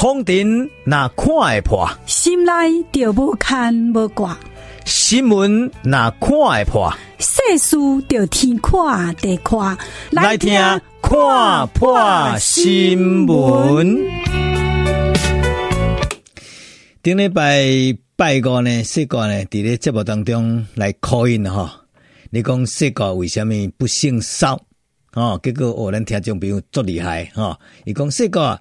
风尘那看会破，心内就无牵无挂；新闻那看会破，世事就天看地看。来听看破新闻。顶礼拜拜五呢，世国呢，伫咧节目当中来 call in 哈。你讲世国为什么不姓邵？哦，结果我咱听众朋友足厉害哈。伊讲世国。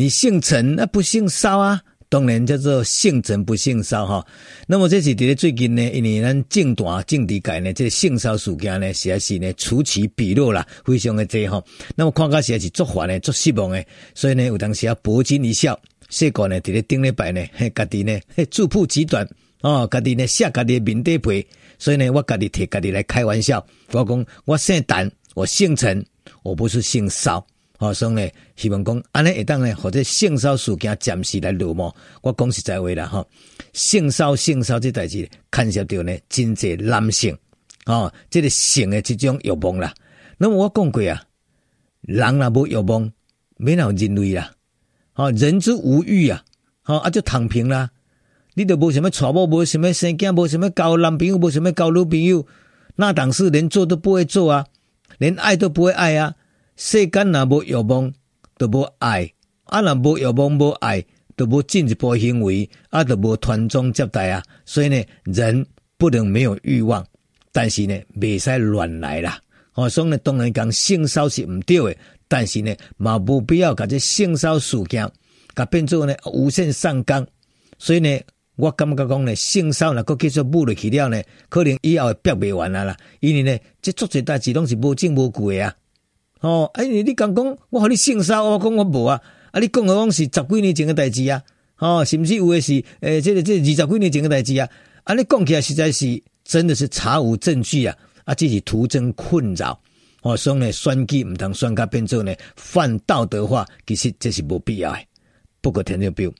你姓陈，那不姓邵啊？当然叫做姓陈不姓邵哈。那么这是在最近呢，因为咱政坛政治界呢，这个姓邵事件呢，实在是呢此起彼落啦，非常的多哈。那么看起来实在是作烦的，作失望的，所以呢，有当时啊博君一笑。说过呢，在咧顶礼拜呢，嘿，家己呢，嘿，自曝其短哦，家己呢，写家己的面底皮。所以呢，我家己替家己来开玩笑，我讲我姓陈，我姓陈，我不是姓邵。好，所以呢，希望讲安尼会当呢，或者性骚事件暂时来落幕。我讲实在话啦，哈，性骚性骚这代志，牵涉到呢，真济男性，哦，这个性的这种欲望啦。那么我讲过啊，人若无欲望，免有人类啦。哦，人之无欲啊，好啊就躺平啦。你都无什么娶某，无什么生囝，无什么交男朋友，无什么交女朋友，那档事连做都不会做啊，连爱都不会爱啊。世间若无欲望，就无爱；啊，若无欲望无爱，就无进一步行为，啊，就无传宗接代啊。所以呢，人不能没有欲望，但是呢，未使乱来啦。哦，所以呢，当然讲性骚是毋对的，但是呢，嘛无必要甲这性骚事件，甲变做呢无限上纲。所以呢，我感觉讲呢，性骚若搁继续舞落去了呢，可能以后会憋未完啊啦。因为呢，这作侪代志拢是无证无据的啊。哦，哎，你你刚讲，我和你性骚，我讲我无啊，啊，你讲的讲是十几年前的代志啊，哦，是不是有的是，诶、欸，这个这个、二十几年前的代志啊，啊，你讲起来实在是真的是查无证据啊，啊，这是徒增困扰，哦，所以呢，选举唔通选甲变做呢犯道德化，其实这是无必要的。不过听众朋友，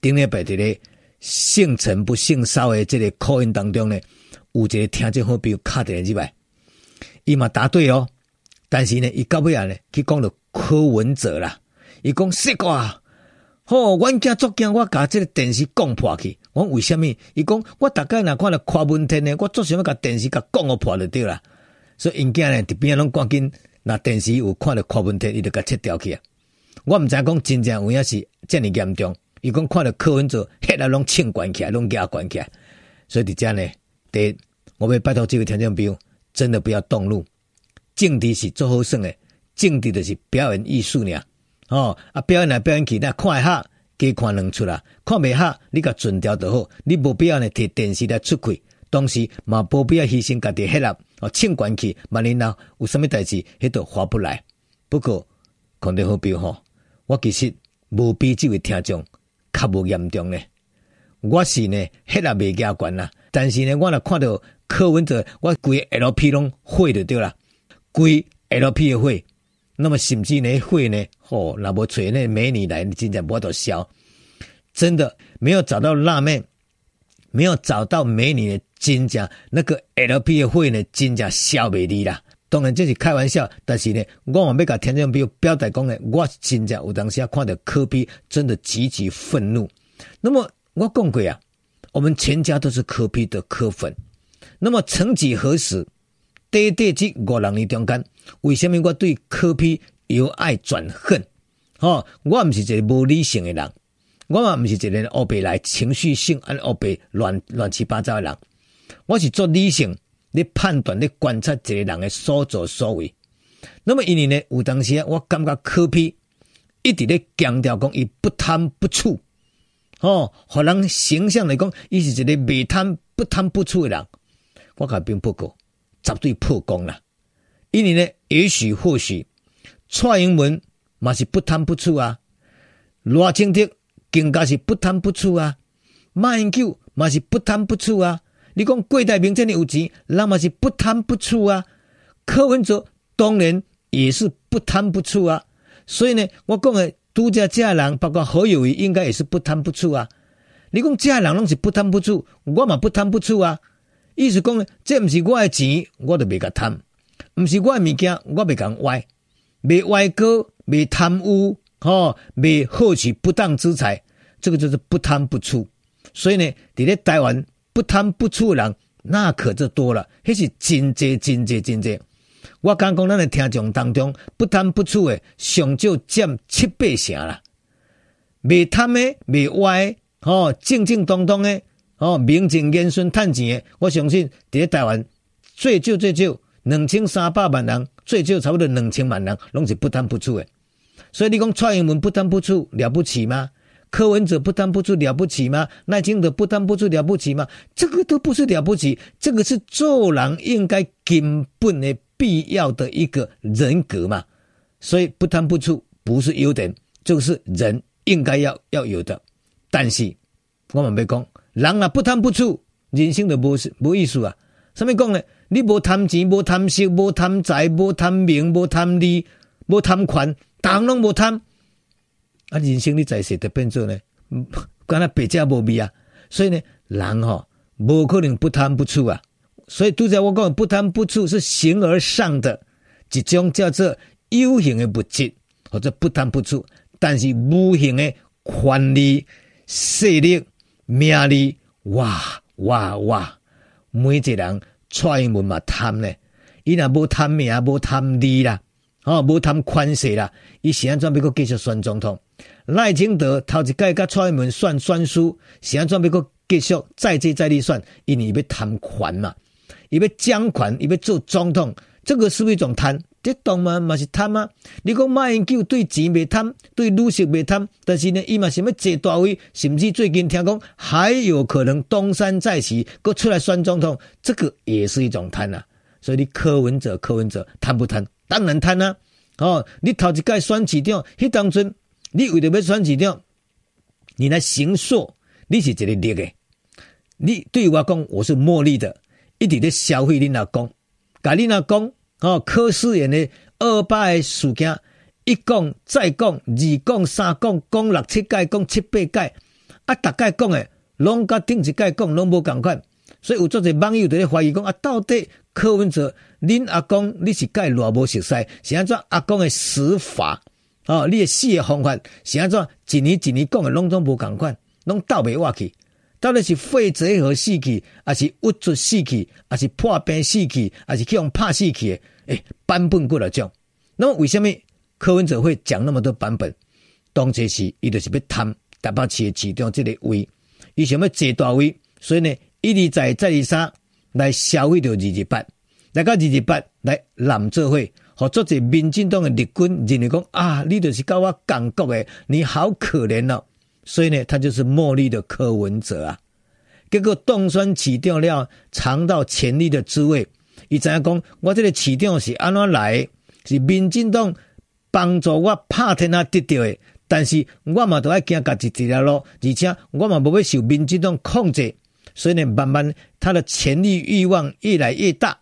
顶礼拜伫咧姓陈不姓萧的这个口音当中呢，有一个听众好朋友卡在入来，伊嘛答对哦。但是呢，伊到尾啊呢，去讲了柯文哲啦。伊讲说过啊，吼，阮家作惊，我甲这个电视讲破去。我为虾米？伊讲我大概若看了柯文哲呢，我做想要甲电视甲讲个破就对啦。所以因囝呢，伫边拢赶紧，那电视有看了柯文哲，伊就甲切掉去啊。我毋知讲真正有影是遮尔严重。伊讲看到柯文哲，血啊拢清关起来，拢压关起来。所以伫遮呢，第一，我要拜托这位听众朋友，真的不要动怒。政治是做好耍的，政治就是表演艺术呢。哦，啊，表演来表演去，那看会下，加看两出啦。看未下，你甲存掉就好。你无必要呢，摕电视来出气，当时嘛无必要牺牲家己血压哦，清关去，万一呐有啥物代志，迄都划不来。不过，肯定好比吼，我其实无比这位听众较无严重呢。我是呢血压未加悬啦，但是呢，我若看到柯文哲，我规个 LP 拢毁就对啦。归 LP 的会，那么甚至呢会呢？哦，那么找那美女来，你真正无多笑，真的没有找到辣妹，没有找到美女的真正那个 LP 的会呢，真正笑美丽啦。当然这是开玩笑，但是呢，我还没甲听众朋友表达讲呢，我真正有当时看到科比真的极其愤怒。那么我讲过啊，我们全家都是科比的科粉。那么曾几何时？短短这五六年中间，为什么我对柯 P 由爱转恨？哦，我唔是一个无理性的人，我嘛唔是一个乌白来情绪性安乌白乱乱七八糟的人。我是做理性，你判断、你观察一个人的所作所为。那么，因为呢，有当时我感觉柯 P 一直咧强调讲，伊不贪不处，哦，互人形象来讲，伊是一个未贪不贪不处的人。我甲并不过。绝对破功了，因为呢，也许或许蔡英文嘛是不贪不醋啊，罗清德更加是不贪不醋啊，马英九嘛是不贪不醋啊。你讲郭台铭这里有钱，那么是不贪不醋啊。柯文哲当然也是不贪不醋啊。所以呢，我讲的都家家人，包括何友谊，应该也是不贪不醋啊。你讲家人拢是不贪不醋，我嘛不贪不醋啊。意思讲，这毋是我的钱，我就未甲贪；毋是我的物件，我未甲歪，未歪哥，未贪污，哦，未获取不当之财，这个就是不贪不触。所以呢，在咧台湾不贪不触的人，那可就多了，那是真济真济真济。我刚讲咱的听众当中，不贪不触的，上少占七八成啦。未贪的、未歪的，哦，正正当当的，哦，名正言顺赚钱的，我相信在咧台湾最少最少两千三百万人，最少差不多两千万人，拢是不贪不触的。所以你讲蔡英文不贪不触了不起吗？柯文哲不贪不触了不起吗？赖清德不贪不触了不起吗？这个都不是了不起，这个是做人应该根本的必要的一个人格嘛。所以不贪不触不是优点，就是人应该要要有的。但是我们没讲，人啊不贪不处，人生就无无意思啊。什么讲呢？你无贪钱，无贪色，无贪财，无贪名，无贪利，无贪权，当拢无贪。啊，人生你在世就变做呢，敢若白家无味啊！所以呢，人吼、哦、无可能不贪不处啊！所以拄则我讲不贪不处是形而上的一种叫做有形的物质，或者不贪不处。但是无形的权利、势力、名利，哇哇哇！每一个人蔡英文嘛贪呢，伊若无贪名，无贪利啦，哦，无贪权势啦，伊是安怎要搁继续选总统？赖清德头一届甲蔡英文选选输，是安怎要搁继续再接再厉选？因为伊要贪权嘛，伊要掌权，伊要做总统，这个是不是一种贪？这当嘛嘛是贪吗？你讲马英九对钱未贪，对女色未贪，但是呢，伊嘛想要坐大位，甚至最近听讲还有可能东山再起，搁出来选总统，这个也是一种贪啊。所以你柯文哲，柯文哲贪不贪？当然贪啊！哦，你头一届选市长，迄当阵。你为着要选市长，你来行说，你是一个劣的。你对我讲，我是茉莉的，一直在消费你那讲，甲你那讲，哦，柯思源的二八的事件，一讲再讲，二讲三讲，讲六七届，讲七八届，啊，逐届讲的，拢甲顶一届讲，拢无共款。所以有足侪网友在咧怀疑讲，啊，到底柯文哲，恁阿公你是甲伊偌无熟悉，是安怎阿公的死法？哦，你的死的方法是安怎？一年一年讲的拢总无共款，拢斗袂活去。到底是肺结核死去，还是郁卒死去，还是破病死去，还是去用拍死去？诶、版本过来讲。那么为什么柯文哲会讲那么多版本？当初是伊就是要贪台北市的市长这个位，伊想要坐大位，所以呢，一而再再而三来消费着二二八，来到二二八来揽做伙。好，做者民进党的立军认为讲啊，你就是跟我港国的，你好可怜哦。所以呢，他就是茉莉的柯文哲啊。结果当选市长了，尝到权力的滋味。伊知影讲，我这个市长是安怎来？是民进党帮助我拍天下得到的。但是我嘛都爱行家己一条路，而且我嘛无要受民进党控制。所以呢，慢慢他的权力欲望越来越大。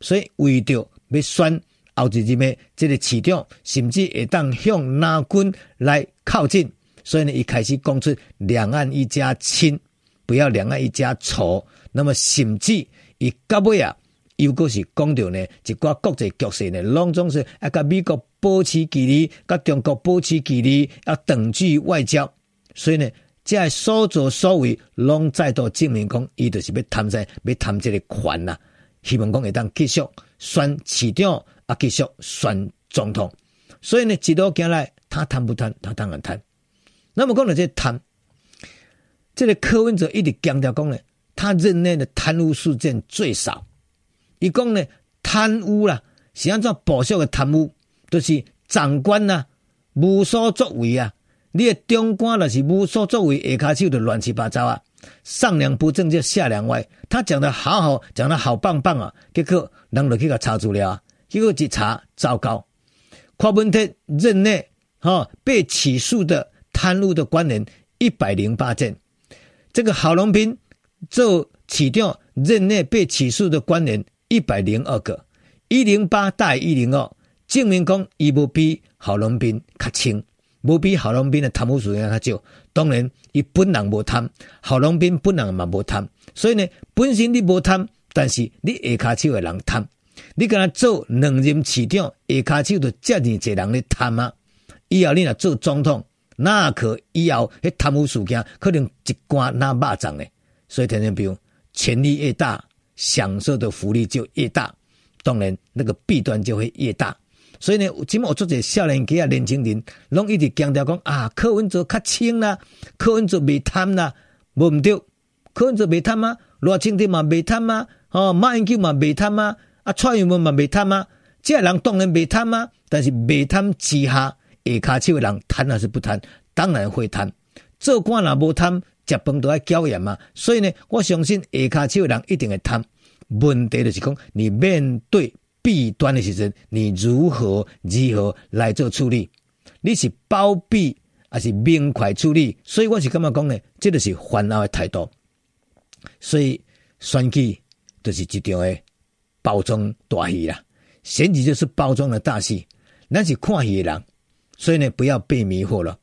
所以为着要选。后一日咩？这个市长甚至会当向南军来靠近，所以呢，一开始讲出两岸一家亲，不要两岸一家仇。那么甚至伊到尾啊，又阁是讲到呢，一寡国际局势呢，拢总是要甲美国保持距离，甲中国保持距离，要等距外交。所以呢，这所作所为，拢再度证明讲，伊就是要贪在，要贪这个权呐。希望讲会当继续选市长。啊，继续选总统，所以呢，一路行来，他贪不贪？他当然贪。那么讲到这贪，这个柯文哲一直强调讲呢，他任内的贪污事件最少。伊讲呢，贪污啦，是按照保守的贪污，就是长官呐、啊、无所作为啊，你的中官那是无所作为，下骹手就乱七八糟啊，上梁不正就下梁歪。他讲的好好，讲的好棒棒啊，结果人就去个查资料啊。结果一查，糟糕！柯文哲任内，哈被起诉的贪污的官员一百零八件。这个郝龙斌做市长任内被起诉的官员一百零二个，一零八大于一零二，证明讲伊无比郝龙斌较轻，无比郝龙斌的贪污数量较少。当然，伊本人无贪，郝龙斌本人嘛无贪，所以呢，本身你无贪，但是你下骹手的人贪。你跟他做两任市长，下骹手就遮尔济人咧贪啊！以后你若做总统，那可以后迄贪污事件可能一关那肉粽诶。所以听听，比如权力越大，享受的福利就越大，当然那个弊端就会越大。所以呢，今我做者少年家啊，年轻人拢一直强调讲啊，柯文哲较清啦，柯文哲未贪啦，无毋对，柯文哲未贪吗？罗清德嘛未贪吗？哦，马英九嘛未贪吗？啊，蔡英文嘛未贪吗？这人当然未贪吗？但是未贪之，下下骹手的人贪还是不贪？当然会贪。做官若无贪，食饭都要缴盐嘛。所以呢，我相信下骹手的人一定会贪。问题就是讲，你面对弊端的时阵，你如何如何来做处理？你是包庇还是明快处理？所以我是感觉讲呢，这就是烦恼的态度。所以选举就是一场诶包装大戏啦，选举就是包装的大戏，咱是看戏的人，所以呢，不要被迷惑了。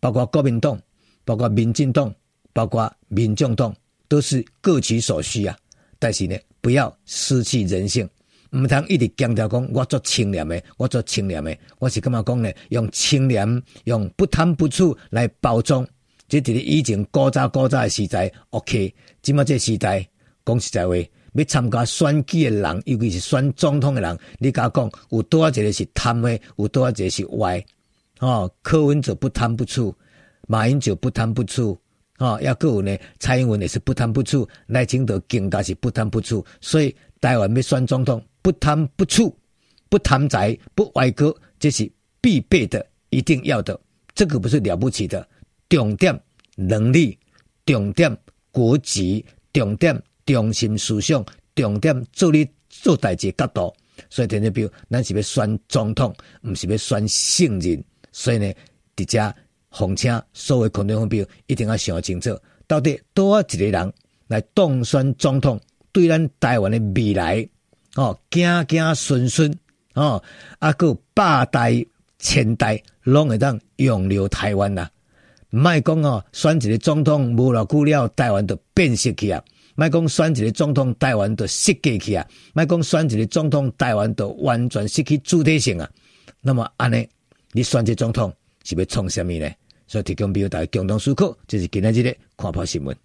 包括国民党，包括民进党，包括民众党，都是各取所需啊。但是呢，不要失去人性，毋通一直强调讲我做清廉的，我做清廉的，我是感觉讲呢？用清廉，用不贪不处来包装。这伫咧以前古早古早的时代，OK。即马这时代，讲实在话，要参加选举的人，尤其是选总统的人，你甲讲有多少一个是贪的，有多少一个是歪。哦，柯文哲不贪不醋，马英九不贪不醋，哦，也阁有呢，蔡英文也是不贪不醋，赖清德更加是不贪不醋。所以台湾要选总统，不贪不醋，不贪财，不歪歌，这是必备的，一定要的。这个不是了不起的。重点能力，重点国籍，重点中心思想，重点做你做代志角度。所以，田志彪，咱是要选总统，毋是要选圣人。所以呢，伫遮奉请所有观众朋友一定要想清楚，到底多少一个人来当选总统，对咱台湾的未来哦，子子孙孙哦，啊，搁百代千代拢会当永留台湾呐。卖讲哦，选一个总统无偌久了，台湾就变色去啊！卖讲选一个总统，台湾就失格去啊！卖讲选一个总统，台湾就完全失去主体性啊！那么安尼，你选择总统是要创什么呢？所以提供表达共同思考，这是今日的看破新闻。